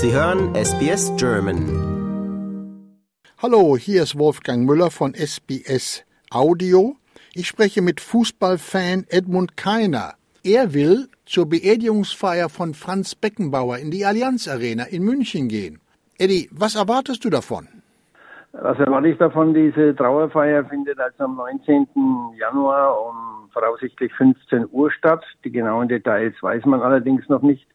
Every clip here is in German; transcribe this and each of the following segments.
Sie hören SBS German. Hallo, hier ist Wolfgang Müller von SBS Audio. Ich spreche mit Fußballfan Edmund Keiner. Er will zur Beerdigungsfeier von Franz Beckenbauer in die Allianz Arena in München gehen. Eddie, was erwartest du davon? Was erwarte ich davon? Diese Trauerfeier findet also am 19. Januar um voraussichtlich 15 Uhr statt. Die genauen Details weiß man allerdings noch nicht.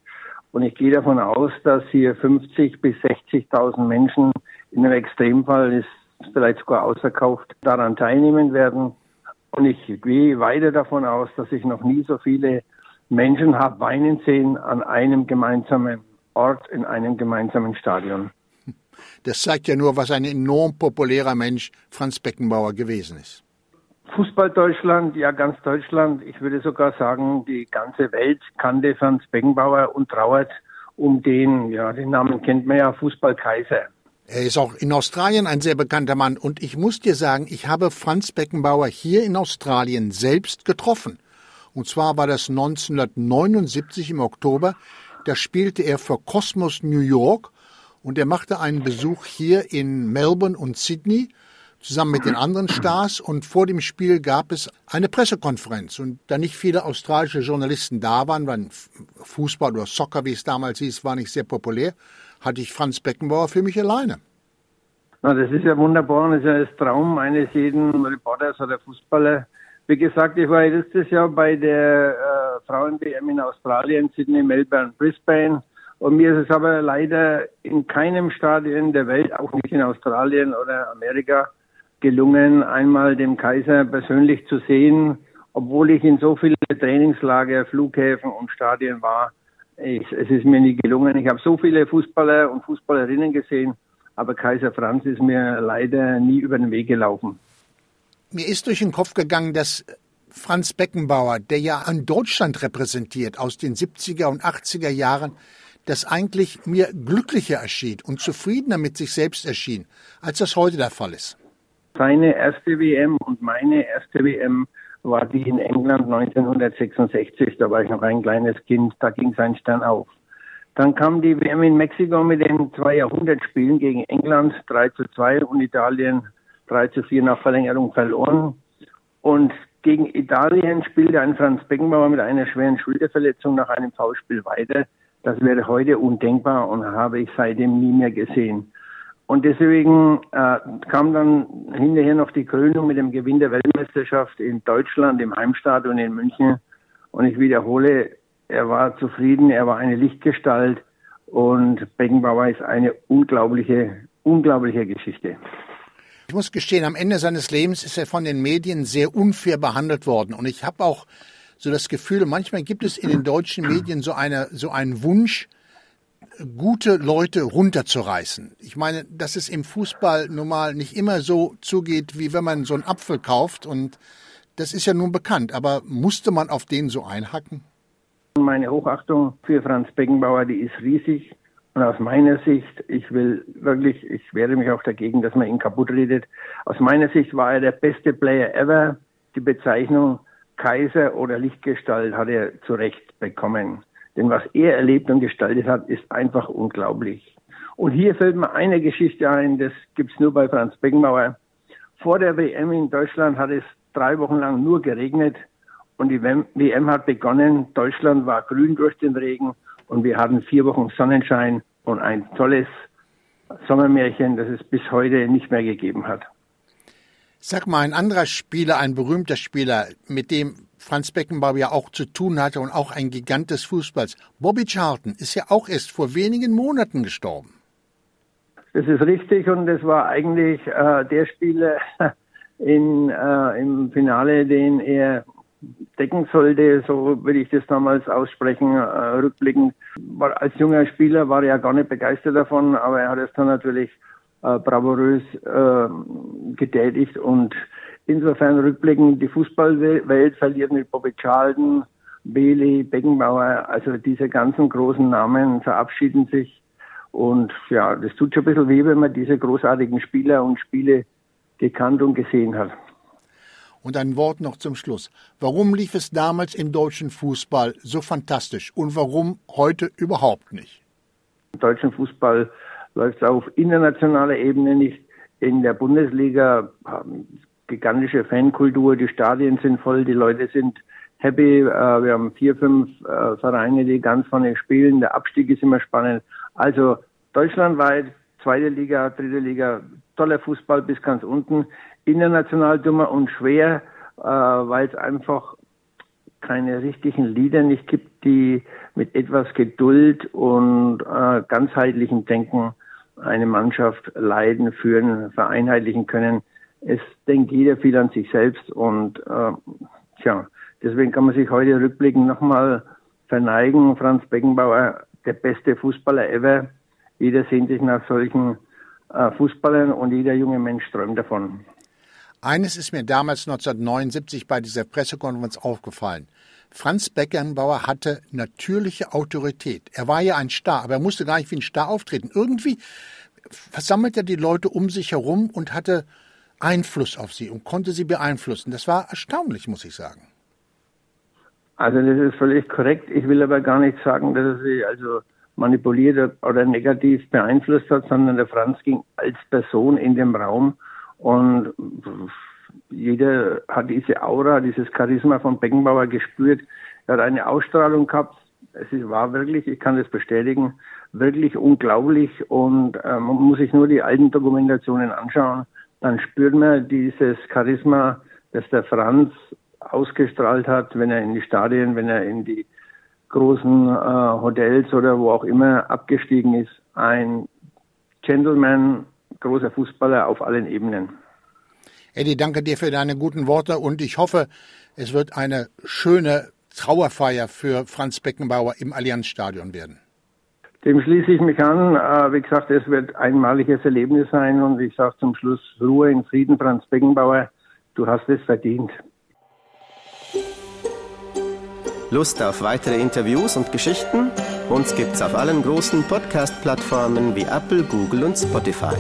Und ich gehe davon aus, dass hier 50 bis 60.000 Menschen in einem Extremfall ist vielleicht sogar ausverkauft daran teilnehmen werden. Und ich gehe weiter davon aus, dass ich noch nie so viele Menschen habe weinen sehen an einem gemeinsamen Ort in einem gemeinsamen Stadion. Das zeigt ja nur, was ein enorm populärer Mensch Franz Beckenbauer gewesen ist. Fußball Deutschland, ja ganz Deutschland, ich würde sogar sagen, die ganze Welt kannte Franz Beckenbauer und trauert um den, ja, den Namen kennt man ja, Fußballkaiser. Er ist auch in Australien ein sehr bekannter Mann und ich muss dir sagen, ich habe Franz Beckenbauer hier in Australien selbst getroffen. Und zwar war das 1979 im Oktober. Da spielte er für Cosmos New York und er machte einen Besuch hier in Melbourne und Sydney zusammen mit den anderen Stars und vor dem Spiel gab es eine Pressekonferenz und da nicht viele australische Journalisten da waren, weil Fußball oder Soccer, wie es damals hieß, war nicht sehr populär, hatte ich Franz Beckenbauer für mich alleine. Na, das ist ja wunderbar und das ist ja das Traum eines jeden Reporters oder Fußballer. Wie gesagt, ich war letztes Jahr bei der äh, Frauen-WM in Australien, Sydney, Melbourne, Brisbane. Und mir ist es aber leider in keinem Stadion der Welt, auch nicht in Australien oder Amerika, gelungen, einmal den Kaiser persönlich zu sehen, obwohl ich in so viele Trainingslager, Flughäfen und Stadien war. Ich, es ist mir nie gelungen. Ich habe so viele Fußballer und Fußballerinnen gesehen, aber Kaiser Franz ist mir leider nie über den Weg gelaufen. Mir ist durch den Kopf gegangen, dass Franz Beckenbauer, der ja an Deutschland repräsentiert aus den 70er und 80er Jahren, das eigentlich mir glücklicher erschien und zufriedener mit sich selbst erschien, als das heute der Fall ist. Seine erste WM und meine erste WM war die in England 1966. Da war ich noch ein kleines Kind, da ging sein Stern auf. Dann kam die WM in Mexiko mit den zwei Jahrhundertspielen gegen England 3 zu 2 und Italien 3 zu 4 nach Verlängerung verloren. Und gegen Italien spielte ein Franz Beckenbauer mit einer schweren Schulterverletzung nach einem Foulspiel weiter. Das wäre heute undenkbar und habe ich seitdem nie mehr gesehen. Und deswegen äh, kam dann hinterher noch die Krönung mit dem Gewinn der Weltmeisterschaft in Deutschland, im Heimstadion in München. Und ich wiederhole, er war zufrieden, er war eine Lichtgestalt und Beckenbauer ist eine unglaubliche, unglaubliche Geschichte. Ich muss gestehen, am Ende seines Lebens ist er von den Medien sehr unfair behandelt worden. Und ich habe auch so das Gefühl, manchmal gibt es in den deutschen Medien so, eine, so einen Wunsch, gute Leute runterzureißen. Ich meine, dass es im Fußball normal nicht immer so zugeht, wie wenn man so einen Apfel kauft. Und das ist ja nun bekannt. Aber musste man auf den so einhacken? Meine Hochachtung für Franz Beckenbauer, die ist riesig. Und aus meiner Sicht, ich will wirklich, ich wehre mich auch dagegen, dass man ihn kaputt redet. Aus meiner Sicht war er der beste Player ever. Die Bezeichnung Kaiser oder Lichtgestalt hat er zu Recht bekommen. Denn was er erlebt und gestaltet hat, ist einfach unglaublich. Und hier fällt mir eine Geschichte ein, das gibt's nur bei Franz Beckenbauer. Vor der WM in Deutschland hat es drei Wochen lang nur geregnet und die WM hat begonnen. Deutschland war grün durch den Regen und wir hatten vier Wochen Sonnenschein und ein tolles Sommermärchen, das es bis heute nicht mehr gegeben hat. Sag mal, ein anderer Spieler, ein berühmter Spieler, mit dem Franz Beckenbauer ja auch zu tun hatte und auch ein Gigant des Fußballs. Bobby Charlton ist ja auch erst vor wenigen Monaten gestorben. Das ist richtig und das war eigentlich äh, der Spieler in, äh, im Finale, den er decken sollte, so würde ich das damals aussprechen, äh, rückblickend. War, als junger Spieler war er ja gar nicht begeistert davon, aber er hat es dann natürlich äh, bravourös äh, getätigt und Insofern rückblickend, die Fußballwelt verliert mit Bobby Charlton, Bailey, Beckenbauer, also diese ganzen großen Namen verabschieden sich. Und ja, das tut schon ein bisschen weh, wenn man diese großartigen Spieler und Spiele gekannt und gesehen hat. Und ein Wort noch zum Schluss. Warum lief es damals im deutschen Fußball so fantastisch und warum heute überhaupt nicht? Im deutschen Fußball läuft es auf internationaler Ebene nicht. In der Bundesliga haben gigantische Fankultur, die Stadien sind voll, die Leute sind happy. Äh, wir haben vier, fünf äh, Vereine, die ganz vorne spielen. Der Abstieg ist immer spannend. Also deutschlandweit, zweite Liga, dritte Liga, toller Fußball bis ganz unten. International dummer und schwer, äh, weil es einfach keine richtigen Lieder nicht gibt, die mit etwas Geduld und ganzheitlichem Denken eine Mannschaft leiden, führen, vereinheitlichen können. Es denkt jeder viel an sich selbst und äh, tja, deswegen kann man sich heute rückblickend nochmal verneigen. Franz Beckenbauer, der beste Fußballer ever. Jeder sehnt sich nach solchen äh, Fußballern und jeder junge Mensch träumt davon. Eines ist mir damals 1979 bei dieser Pressekonferenz aufgefallen. Franz Beckenbauer hatte natürliche Autorität. Er war ja ein Star, aber er musste gar nicht wie ein Star auftreten. Irgendwie versammelte er die Leute um sich herum und hatte Einfluss auf sie und konnte sie beeinflussen. Das war erstaunlich, muss ich sagen. Also das ist völlig korrekt. Ich will aber gar nicht sagen, dass er sie also manipuliert oder negativ beeinflusst hat, sondern der Franz ging als Person in dem Raum und jeder hat diese Aura, dieses Charisma von Beckenbauer gespürt. Er hat eine Ausstrahlung gehabt. Es war wirklich, ich kann das bestätigen, wirklich unglaublich und äh, man muss sich nur die alten Dokumentationen anschauen. Dann spürt man dieses Charisma, das der Franz ausgestrahlt hat, wenn er in die Stadien, wenn er in die großen äh, Hotels oder wo auch immer abgestiegen ist. Ein Gentleman, großer Fußballer auf allen Ebenen. Eddie, danke dir für deine guten Worte und ich hoffe, es wird eine schöne Trauerfeier für Franz Beckenbauer im Allianzstadion werden. Dem schließe ich mich an. Äh, wie gesagt, es wird ein einmaliges Erlebnis sein und ich sage zum Schluss Ruhe in Frieden, Franz Beckenbauer. Du hast es verdient. Lust auf weitere Interviews und Geschichten? Uns gibt's auf allen großen Podcast-Plattformen wie Apple, Google und Spotify.